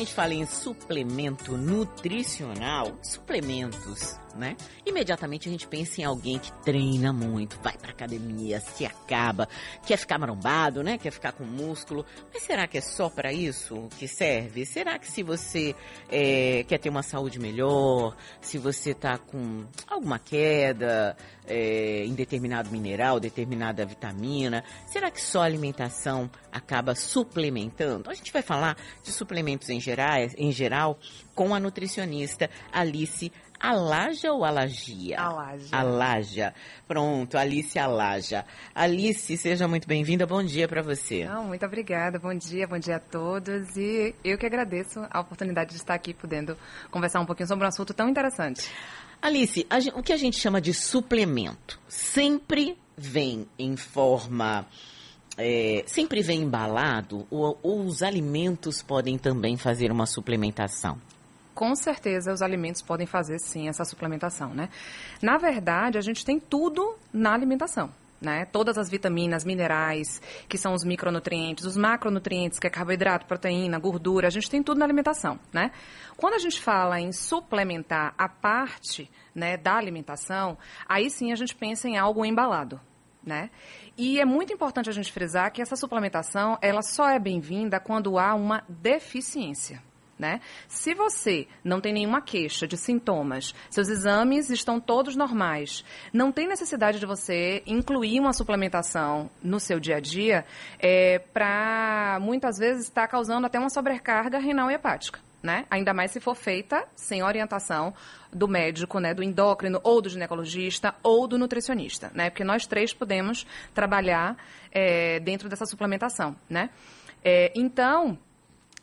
Gente fala em suplemento nutricional, suplementos né? Imediatamente a gente pensa em alguém que treina muito, vai pra academia, se acaba, quer ficar marombado, né? Quer ficar com músculo. Mas será que é só para isso que serve? Será que se você é, quer ter uma saúde melhor, se você tá com alguma queda é, em determinado mineral, determinada vitamina, será que só alimentação acaba suplementando? A gente vai falar de suplementos em geral, em geral com a nutricionista Alice Alaja ou Alagia? Alaja. Alaja. Pronto, Alice Alaja. Alice, seja muito bem-vinda. Bom dia para você. Não, muito obrigada. Bom dia, bom dia a todos. E eu que agradeço a oportunidade de estar aqui podendo conversar um pouquinho sobre um assunto tão interessante. Alice, o que a gente chama de suplemento sempre vem em forma. É, sempre vem embalado ou, ou os alimentos podem também fazer uma suplementação? com certeza os alimentos podem fazer sim essa suplementação, né? Na verdade, a gente tem tudo na alimentação. Né? Todas as vitaminas, minerais, que são os micronutrientes, os macronutrientes, que é carboidrato, proteína, gordura, a gente tem tudo na alimentação, né? Quando a gente fala em suplementar a parte né, da alimentação, aí sim a gente pensa em algo embalado, né? E é muito importante a gente frisar que essa suplementação, ela só é bem-vinda quando há uma deficiência né? Se você não tem nenhuma queixa de sintomas, seus exames estão todos normais, não tem necessidade de você incluir uma suplementação no seu dia a dia é, para muitas vezes estar tá causando até uma sobrecarga renal e hepática. Né? Ainda mais se for feita sem orientação do médico, né, do endócrino ou do ginecologista ou do nutricionista, né? Porque nós três podemos trabalhar é, dentro dessa suplementação, né? É, então,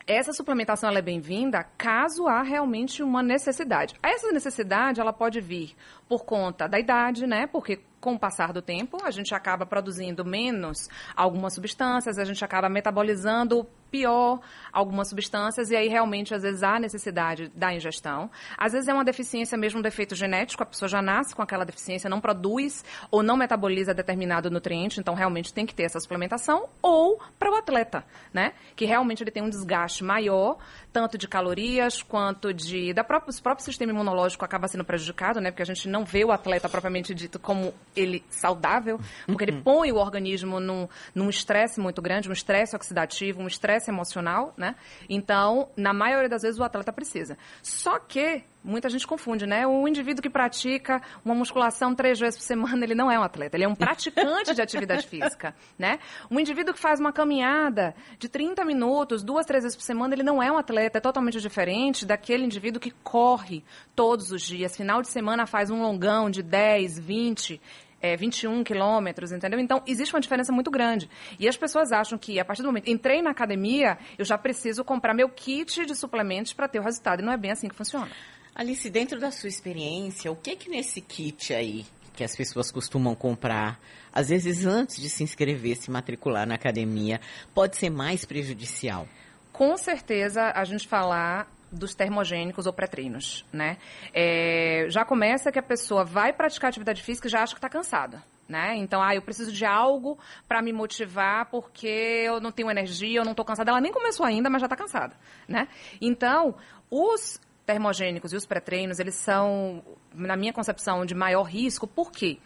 essa suplementação é bem-vinda caso há realmente uma necessidade. Essa necessidade ela pode vir por conta da idade, né? Porque com o passar do tempo, a gente acaba produzindo menos algumas substâncias, a gente acaba metabolizando pior algumas substâncias e aí realmente às vezes há necessidade da ingestão. Às vezes é uma deficiência mesmo um defeito genético, a pessoa já nasce com aquela deficiência, não produz ou não metaboliza determinado nutriente, então realmente tem que ter essa suplementação ou para o atleta, né? Que realmente ele tem um desgaste maior, tanto de calorias quanto de da própria, o próprio sistema imunológico acaba sendo prejudicado, né? Porque a gente não vê o atleta propriamente dito como ele saudável, porque ele põe o organismo num estresse muito grande, um estresse oxidativo, um estresse emocional, né? Então, na maioria das vezes, o atleta precisa. Só que muita gente confunde, né? O indivíduo que pratica uma musculação três vezes por semana, ele não é um atleta, ele é um praticante de atividade física, né? Um indivíduo que faz uma caminhada de 30 minutos, duas, três vezes por semana, ele não é um atleta, é totalmente diferente daquele indivíduo que corre todos os dias, final de semana faz um longão de 10, 20, é, 21 quilômetros, entendeu? Então, existe uma diferença muito grande. E as pessoas acham que, a partir do momento entrei na academia, eu já preciso comprar meu kit de suplementos para ter o resultado. E não é bem assim que funciona. Alice, dentro da sua experiência, o que que nesse kit aí que as pessoas costumam comprar, às vezes antes de se inscrever, se matricular na academia, pode ser mais prejudicial? Com certeza, a gente falar dos termogênicos ou pré-treinos, né? É, já começa que a pessoa vai praticar atividade física e já acha que está cansada. Né? Então, ah, eu preciso de algo para me motivar porque eu não tenho energia, eu não estou cansada. Ela nem começou ainda, mas já está cansada, né? Então, os termogênicos e os pré-treinos, eles são, na minha concepção, de maior risco, por quê?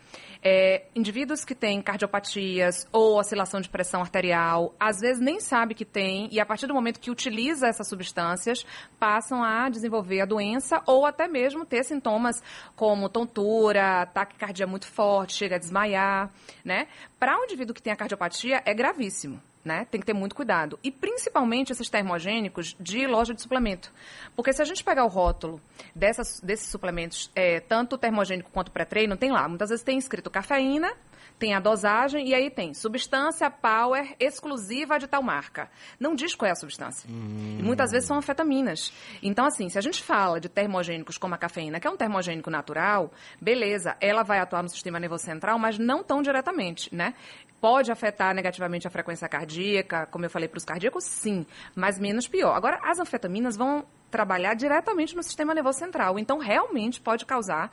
É, indivíduos que têm cardiopatias ou oscilação de pressão arterial, às vezes nem sabe que tem, e a partir do momento que utiliza essas substâncias, passam a desenvolver a doença ou até mesmo ter sintomas como tontura, taquicardia muito forte, chega a desmaiar, né? Para um indivíduo que tem a cardiopatia, é gravíssimo né? Tem que ter muito cuidado. E principalmente esses termogênicos de loja de suplemento. Porque se a gente pegar o rótulo dessas, desses suplementos, é, tanto termogênico quanto pré-treino, tem lá. Muitas vezes tem escrito cafeína, tem a dosagem e aí tem substância power exclusiva de tal marca. Não diz qual é a substância. Hum. E muitas vezes são anfetaminas. Então, assim, se a gente fala de termogênicos como a cafeína, que é um termogênico natural, beleza, ela vai atuar no sistema nervoso central, mas não tão diretamente, né? Pode afetar negativamente a frequência cardíaca, como eu falei para os cardíacos, sim, mas menos pior. Agora, as anfetaminas vão trabalhar diretamente no sistema nervoso central, então realmente pode causar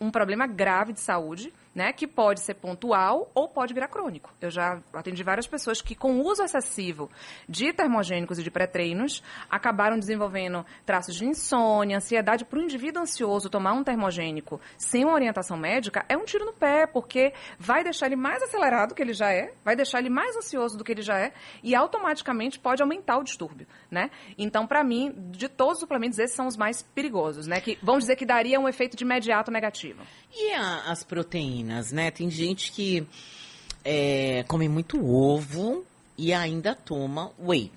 um problema grave de saúde, né, que pode ser pontual ou pode virar crônico. Eu já atendi várias pessoas que, com o uso excessivo de termogênicos e de pré-treinos, acabaram desenvolvendo traços de insônia, ansiedade. Para o indivíduo ansioso, tomar um termogênico sem uma orientação médica é um tiro no pé, porque vai deixar ele mais acelerado do que ele já é, vai deixar ele mais ansioso do que ele já é e automaticamente pode aumentar o distúrbio, né? Então, para mim, de todos os suplementos, esses são os mais perigosos, né? Que vamos dizer que daria um efeito de imediato negativo. E a, as proteínas, né? Tem gente que é, come muito ovo e ainda toma whey.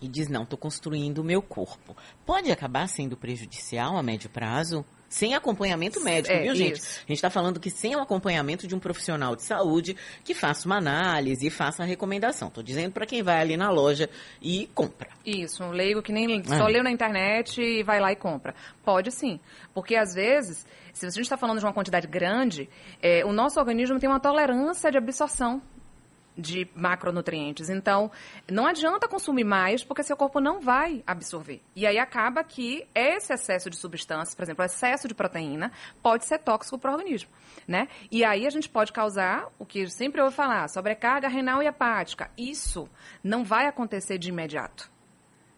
E diz, não, estou construindo o meu corpo. Pode acabar sendo prejudicial a médio prazo? Sem acompanhamento médico, É, viu, gente? isso. A gente está falando que sem o acompanhamento de um profissional de saúde que faça uma análise e faça a recomendação. Estou dizendo para quem vai ali na loja e compra. Isso, um leigo que nem só É. leu na internet e vai lá e compra. Pode sim. Porque às vezes, se a gente está falando de uma quantidade grande, é, o nosso organismo tem uma tolerância de absorção de macronutrientes. Então, não adianta consumir mais, porque seu corpo não vai absorver. E aí acaba que esse excesso de substâncias, por exemplo, excesso de proteína, pode ser tóxico para o organismo, né? E aí a gente pode causar o que sempre ouve falar, sobrecarga renal e hepática. Isso não vai acontecer de imediato,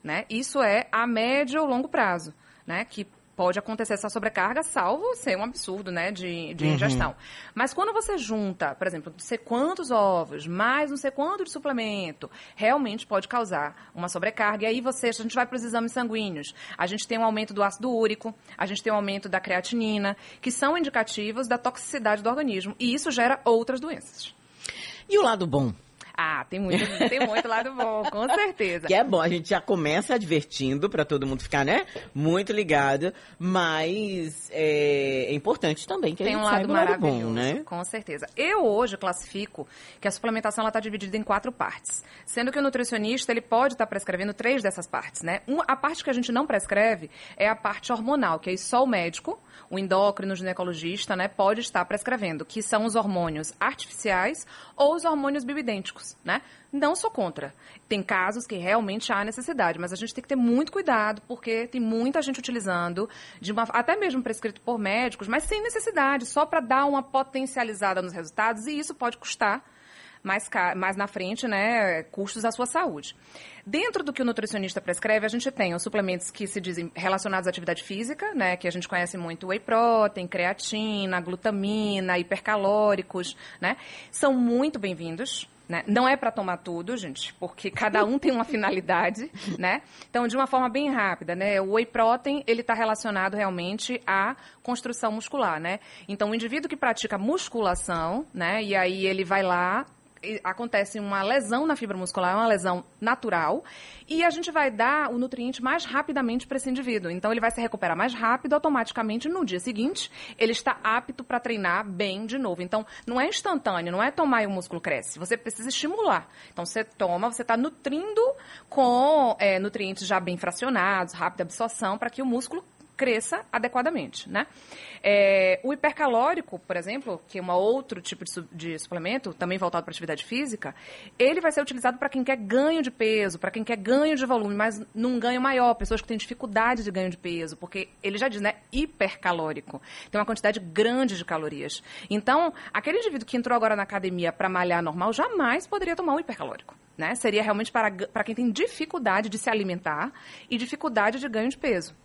né? Isso é a médio ou longo prazo, né? Que pode acontecer essa sobrecarga, salvo ser um absurdo, né, de, de ingestão. Mas quando você junta, por exemplo, não sei quantos ovos, mais não sei quanto de suplemento, realmente pode causar uma sobrecarga. E aí você, a gente vai para os exames sanguíneos, a gente tem um aumento do ácido úrico, a gente tem um aumento da creatinina, que são indicativos da toxicidade do organismo. E isso gera outras doenças. E o lado bom? Ah, tem muito, tem muito lado bom, com certeza. Que é bom, a gente já começa advertindo para todo mundo ficar, né? Muito ligado, mas é, é importante também que a Tem gente um lado saiba o lado maravilhoso, bom, né? com certeza. Eu hoje classifico que a suplementação está dividida em quatro partes, sendo que o nutricionista ele pode estar prescrevendo três dessas partes, né? Um, a parte que a gente não prescreve é a parte hormonal, que aí só o médico, o endócrino, o ginecologista, né, pode estar prescrevendo, que são os hormônios artificiais ou os hormônios bioidênticos, né? Não sou contra. Tem casos que realmente há necessidade, mas a gente tem que ter muito cuidado, porque tem muita gente utilizando, uma, até mesmo prescrito por médicos, mas sem necessidade, só para dar uma potencializada nos resultados, e isso pode custar mais, mais na frente, né, custos à sua saúde. Dentro do que o nutricionista prescreve, a gente tem os suplementos que se dizem relacionados à atividade física, né, que a gente conhece muito whey protein, creatina, glutamina, hipercalóricos, né, são muito bem-vindos. Né? Não é para tomar tudo, gente, porque cada um tem uma finalidade, né? Então, de uma forma bem rápida, né? O whey protein, ele está relacionado realmente à construção muscular, né? Então, o indivíduo que pratica musculação, né? E aí ele vai lá, acontece uma lesão na fibra muscular, uma lesão natural, e a gente vai dar o nutriente mais rapidamente para esse indivíduo. Então, ele vai se recuperar mais rápido, automaticamente, no dia seguinte, ele está apto para treinar bem de novo. Então, não é instantâneo, não é tomar e o músculo cresce. Você precisa estimular. Então, você toma, você está nutrindo com é, nutrientes já bem fracionados, rápida absorção, para que o músculo cresça adequadamente, né? É, o hipercalórico, por exemplo, que é um outro tipo de, de suplemento, também voltado para atividade física, ele vai ser utilizado para quem quer ganho de peso, para quem quer ganho de volume, mas num ganho maior, pessoas que têm dificuldade de ganho de peso, porque ele já diz, né, hipercalórico. Tem uma quantidade grande de calorias. Então, aquele indivíduo que entrou agora na academia para malhar normal, jamais poderia tomar um hipercalórico. Né? Seria realmente para, para quem tem dificuldade de se alimentar e dificuldade de ganho de peso.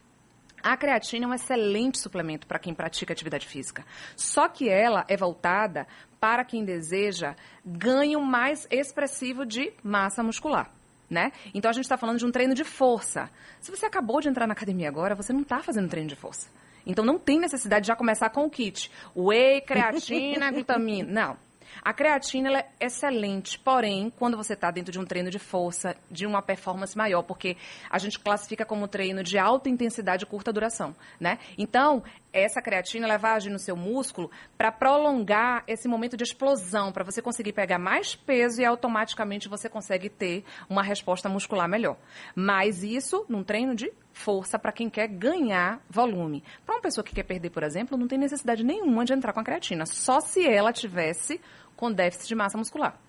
A creatina é um excelente suplemento para quem pratica atividade física. Só que ela é voltada para quem deseja ganho mais expressivo de massa muscular. Né? Então a gente está falando de um treino de força. Se você acabou de entrar na academia agora, você não está fazendo treino de força. Então não tem necessidade de já começar com o kit. Whey, creatina, glutamina. Não. A creatina é excelente, porém, quando você está dentro de um treino de força, de uma performance maior, porque a gente classifica como treino de alta intensidade e curta duração, né? Então, essa creatina ela vai agir no seu músculo para prolongar esse momento de explosão, para você conseguir pegar mais peso e automaticamente você consegue ter uma resposta muscular melhor. Mas isso num treino de força para quem quer ganhar volume. Para uma pessoa que quer perder, por exemplo, não tem necessidade nenhuma de entrar com a creatina, só se ela tivesse com déficit de massa muscular.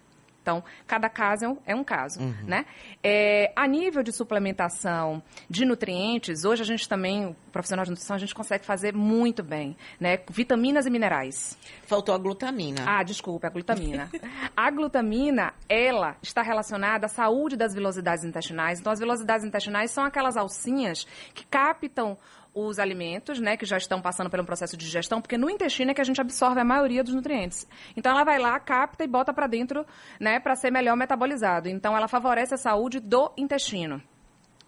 Então, cada caso é um, é um caso, né? É, a nível de suplementação de nutrientes, hoje a gente também, o profissional de nutrição, a gente consegue fazer muito bem, né? Vitaminas e minerais. Faltou a glutamina. Ah, desculpa, a glutamina. a glutamina, ela está relacionada à saúde das velocidades intestinais. Então, as velocidades intestinais são aquelas alcinhas que captam os alimentos, né, que já estão passando pelo processo de digestão, porque no intestino é que a gente absorve a maioria dos nutrientes. Então ela vai lá, capta e bota para dentro, né, para ser melhor metabolizado. Então ela favorece a saúde do intestino.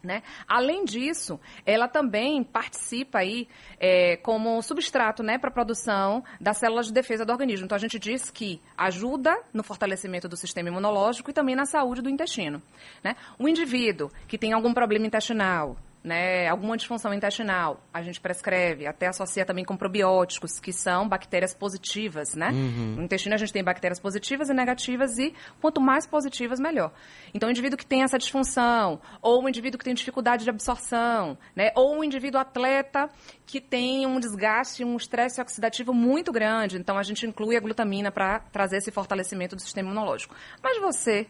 Né? Além disso, ela também participa aí é, como substrato né, para a produção das células de defesa do organismo. Então, a gente diz que ajuda no fortalecimento do sistema imunológico e também na saúde do intestino. Né? O indivíduo que tem algum problema intestinal, né, alguma disfunção intestinal, a gente prescreve, até associa também com probióticos, que são bactérias positivas, né? No intestino a gente tem bactérias positivas e negativas e quanto mais positivas, melhor. Então, o indivíduo que tem essa disfunção, ou o indivíduo que tem dificuldade de absorção, né? Ou um indivíduo atleta que tem um desgaste, um estresse oxidativo muito grande. Então, a gente inclui a glutamina para trazer esse fortalecimento do sistema imunológico. Mas você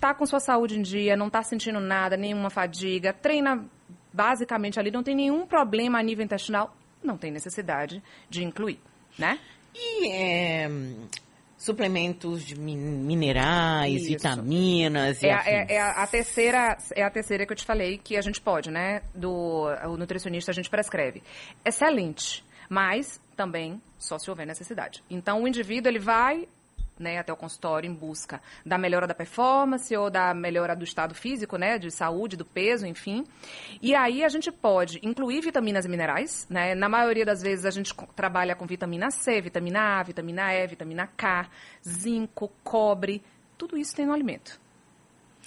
tá com sua saúde em dia, não tá sentindo nada, nenhuma fadiga, treina basicamente ali, não tem nenhum problema a nível intestinal, não tem necessidade de incluir, né? E é, suplementos de min- minerais, Isso. vitaminas e É, é- é a terceira é a terceira que eu te falei que a gente pode, né? Do o nutricionista a gente prescreve. Excelente, mas também só se houver necessidade. Então o indivíduo ele vai né, até o consultório em busca da melhora da performance ou da melhora do estado físico, né, de saúde, do peso, enfim. E aí a gente pode incluir vitaminas e minerais, né? Na maioria das vezes a gente trabalha com vitamina C, vitamina A, vitamina E, vitamina K, zinco, cobre, tudo isso tem no alimento.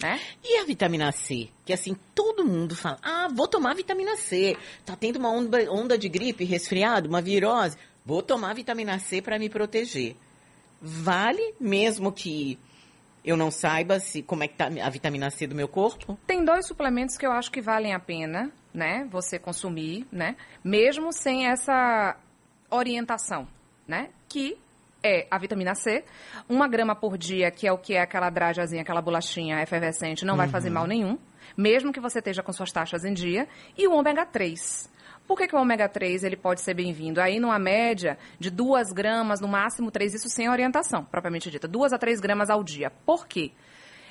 Né? E a vitamina C? Que assim, todo mundo fala, ah, vou tomar vitamina C. Tá tendo uma onda, onda de gripe, resfriado, uma virose. Vou tomar vitamina C para me proteger. Vale mesmo que eu não saiba se como é que tá a vitamina C do meu corpo? Tem dois suplementos que eu acho que valem a pena, né, você consumir, né, mesmo sem essa orientação, né, que é a vitamina C, uma grama por dia, que é o que é aquela drajazinha, aquela bolachinha efervescente, não vai fazer mal nenhum, mesmo que você esteja com suas taxas em dia, e o ômega 3. Por que, que o ômega 3 ele pode ser bem-vindo? Aí numa média de 2 gramas, no máximo 3, isso sem orientação, propriamente dita, 2 a 3 gramas ao dia. Por quê?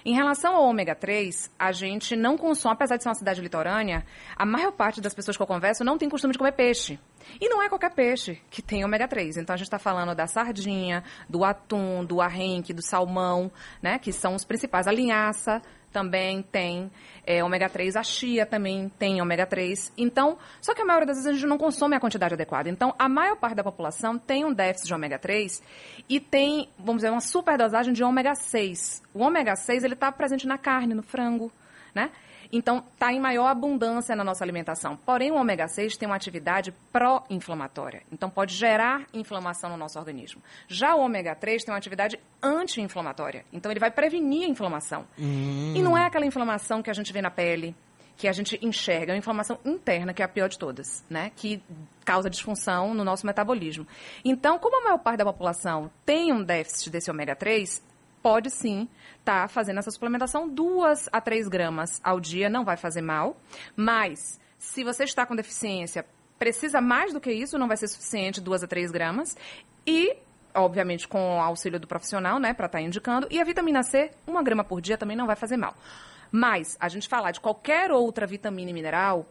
Em relação ao ômega 3, a gente não consome, apesar de ser uma cidade litorânea, a maior parte das pessoas que eu converso não tem costume de comer peixe. E não é qualquer peixe que tem ômega 3. Então a gente está falando da sardinha, do atum, do arrenque, do salmão, né? Que são os principais. A linhaça também tem é, ômega 3, a chia também tem ômega 3. Então, só que a maioria das vezes a gente não consome a quantidade adequada. Então, a maior parte da população tem um déficit de ômega 3 e tem, vamos dizer, uma superdosagem de ômega 6. O ômega 6, ele está presente na carne, no frango, né? Então, está em maior abundância na nossa alimentação. Porém, o ômega 6 tem uma atividade pró-inflamatória. Então, pode gerar inflamação no nosso organismo. Já o ômega 3 tem uma atividade anti-inflamatória. Então, ele vai prevenir a inflamação. E não é aquela inflamação que a gente vê na pele, que a gente enxerga, é uma inflamação interna, que é a pior de todas, né? Que causa disfunção no nosso metabolismo. Então, como a maior parte da população tem um déficit desse ômega 3, pode sim estar fazendo essa suplementação duas a três gramas ao dia, não vai fazer mal. Mas, se você está com deficiência, precisa mais do que isso, não vai ser suficiente duas a três gramas. E, obviamente, com o auxílio do profissional, né, para estar indicando. E a vitamina C, uma grama por dia também não vai fazer mal. Mas, a gente falar de qualquer outra vitamina e mineral,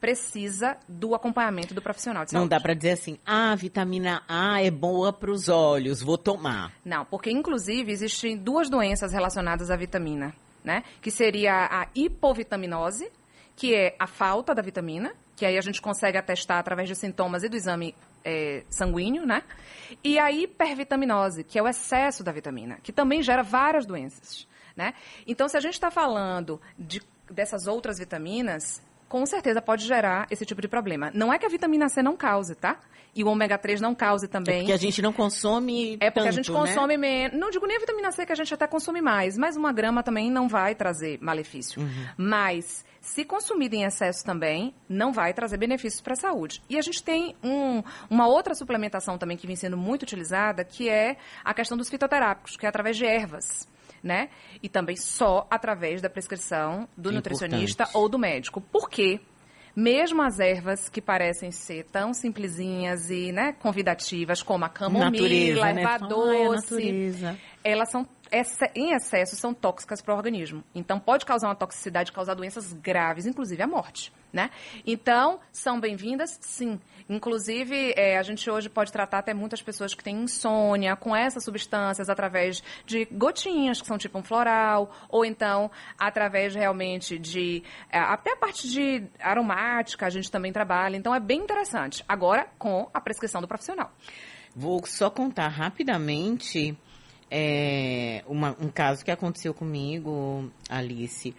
precisa do acompanhamento do profissional de saúde. Não dá para dizer assim, ah, a vitamina A é boa para os olhos, vou tomar. Não, porque inclusive existem duas doenças relacionadas à vitamina, né? Que seria a hipovitaminose, que é a falta da vitamina, que aí a gente consegue atestar através de sintomas e do exame é, sanguíneo, né? E a hipervitaminose, que é o excesso da vitamina, que também gera várias doenças, né? Então, se a gente está falando de, dessas outras vitaminas, com certeza pode gerar esse tipo de problema. Não é que a vitamina C não cause, tá? E o ômega 3 não cause também. É porque a gente não consome É porque tanto, a gente né? consome menos. Não digo nem a vitamina C, que a gente até consome mais, mas uma grama também não vai trazer malefício. Uhum. Mas, se consumido em excesso também, não vai trazer benefícios para a saúde. E a gente tem um- uma outra suplementação também que vem sendo muito utilizada, que é a questão dos fitoterápicos, que é através de ervas. Né? E também só através da prescrição do É nutricionista importante. ou do médico. Por quê? Mesmo as ervas que parecem ser tão simplesinhas e né, convidativas, como a camomila, Natureza, a né? erva Fala, "Ai, a doce, natureza." Elas são em excesso são tóxicas para o organismo. Então pode causar uma toxicidade, causar doenças graves, inclusive a morte, né? Então são bem-vindas, sim. Inclusive é, a gente hoje pode tratar até muitas pessoas que têm insônia com essas substâncias através de gotinhas que são tipo um floral, ou então através realmente de é, até a parte de aromática a gente também trabalha. Então é bem interessante. Agora com a prescrição do profissional. Vou só contar rapidamente é, uma- um caso que aconteceu comigo, Alice.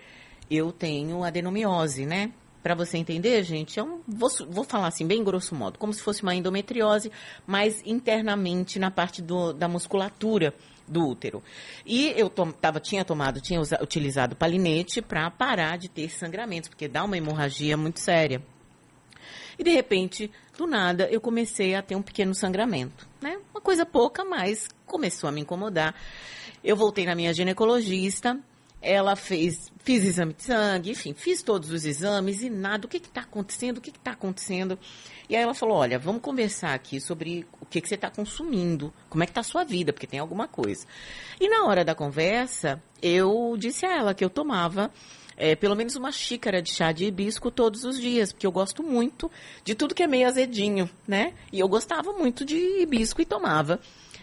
Eu tenho adenomiose, né? Pra você entender, gente, é um, vou, vou falar assim, bem grosso modo, como se fosse uma endometriose, mas internamente na parte do- da musculatura do útero. E eu tom, tava, tinha tomado, tinha usa- utilizado palinete para parar de ter sangramentos, porque dá uma hemorragia muito séria. E de repente, do nada, eu comecei a ter um pequeno sangramento, né? Uma coisa pouca, mas começou a me incomodar. Eu voltei na minha ginecologista, ela fez, fiz exame de sangue, enfim, fiz todos os exames e nada. O que está acontecendo? O que está acontecendo? E aí ela falou, olha, vamos conversar aqui sobre o que, que você está consumindo, como é que está a sua vida, porque tem alguma coisa. E na hora da conversa, eu disse a ela que eu tomava é, pelo menos uma xícara de chá de hibisco todos os dias, porque eu gosto muito de tudo que é meio azedinho, né? E eu gostava muito de hibisco e tomava.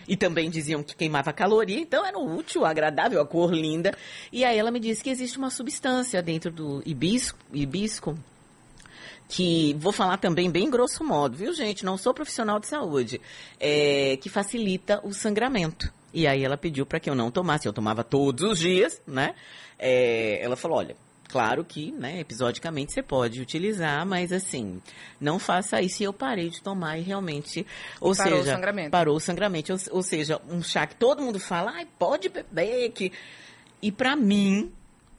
E também diziam que queimava caloria, então era útil, agradável, a cor linda. E aí ela me disse que existe uma substância dentro do hibisco, hibisco que vou falar também bem grosso modo, viu, gente? Não sou profissional de saúde, é, que facilita o sangramento. E aí ela pediu para que eu não tomasse, eu tomava todos os dias, né? É, ela falou, olha, claro que, né, episodicamente você pode utilizar, mas assim, não faça isso. E eu parei de tomar e realmente, ou parou o seja, sangramento. parou o sangramento. Ou, ou seja, um chá que todo mundo fala, ai, pode beber, que... E para mim,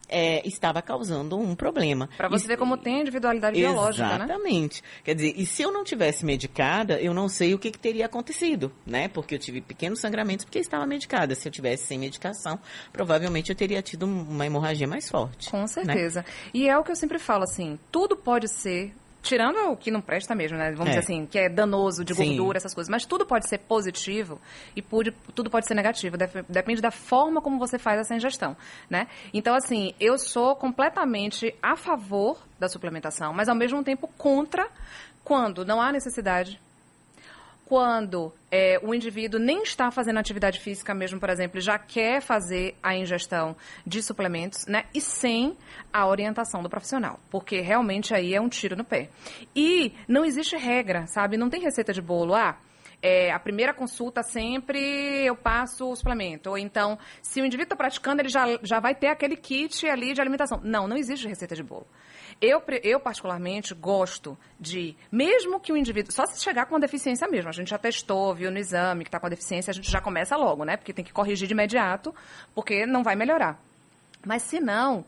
é, estava causando um problema. Para você ver como tem individualidade biológica, né? Exatamente. Quer dizer, e se eu não tivesse medicada, eu não sei o que, que teria acontecido, né? Porque eu tive pequenos sangramentos porque estava medicada. Se eu tivesse sem medicação, provavelmente eu teria tido um- uma hemorragia mais forte. Com né? certeza. E é o que eu sempre falo, assim, tudo pode ser. Tirando o que não presta mesmo, né? Vamos É. dizer assim, que é danoso de Sim. gordura, essas coisas. Mas tudo pode ser positivo e pude- tudo pode ser negativo. Dep- Depende da forma como você faz essa ingestão, né? Então, assim, eu sou completamente a favor da suplementação, mas ao mesmo tempo contra quando não há necessidade, quando é, o indivíduo nem está fazendo atividade física mesmo, por exemplo, já quer fazer a ingestão de suplementos, né? E sem a orientação do profissional, porque realmente aí é um tiro no pé. E não existe regra, sabe? Não tem receita de bolo. Ah, é, a primeira consulta sempre eu passo o suplemento. Ou então, se o indivíduo está praticando, ele já, já vai ter aquele kit ali de alimentação. Não, não existe receita de bolo. Eu, eu, particularmente, gosto de, mesmo que o indivíduo, só se chegar com uma deficiência mesmo, a gente já testou, viu no exame que está com a deficiência, a gente já começa logo, né? Porque tem que corrigir de imediato, porque não vai melhorar. Mas se não,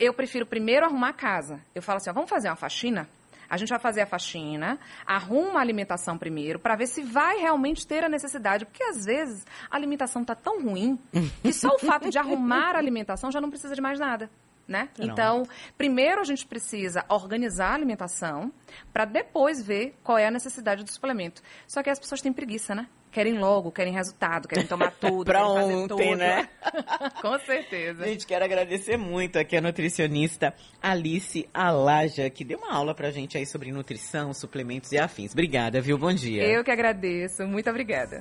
eu prefiro primeiro arrumar a casa. Eu falo assim, ó, vamos fazer uma faxina? A gente vai fazer a faxina, arruma a alimentação primeiro, para ver se vai realmente ter a necessidade. Porque às vezes a alimentação tá tão ruim que só o fato de arrumar a alimentação já não precisa de mais nada. Né? Então, primeiro a gente precisa organizar a alimentação para depois ver qual é a necessidade do suplemento. Só que as pessoas têm preguiça, né? Querem logo, querem resultado, querem tomar tudo, Pra querem fazer ontem, tudo. né? Com certeza. Gente, quero agradecer muito aqui a nutricionista Alice Alaja, que deu uma aula pra gente aí sobre nutrição, suplementos e afins. Obrigada, viu? Bom dia. Eu que agradeço. Muito obrigada.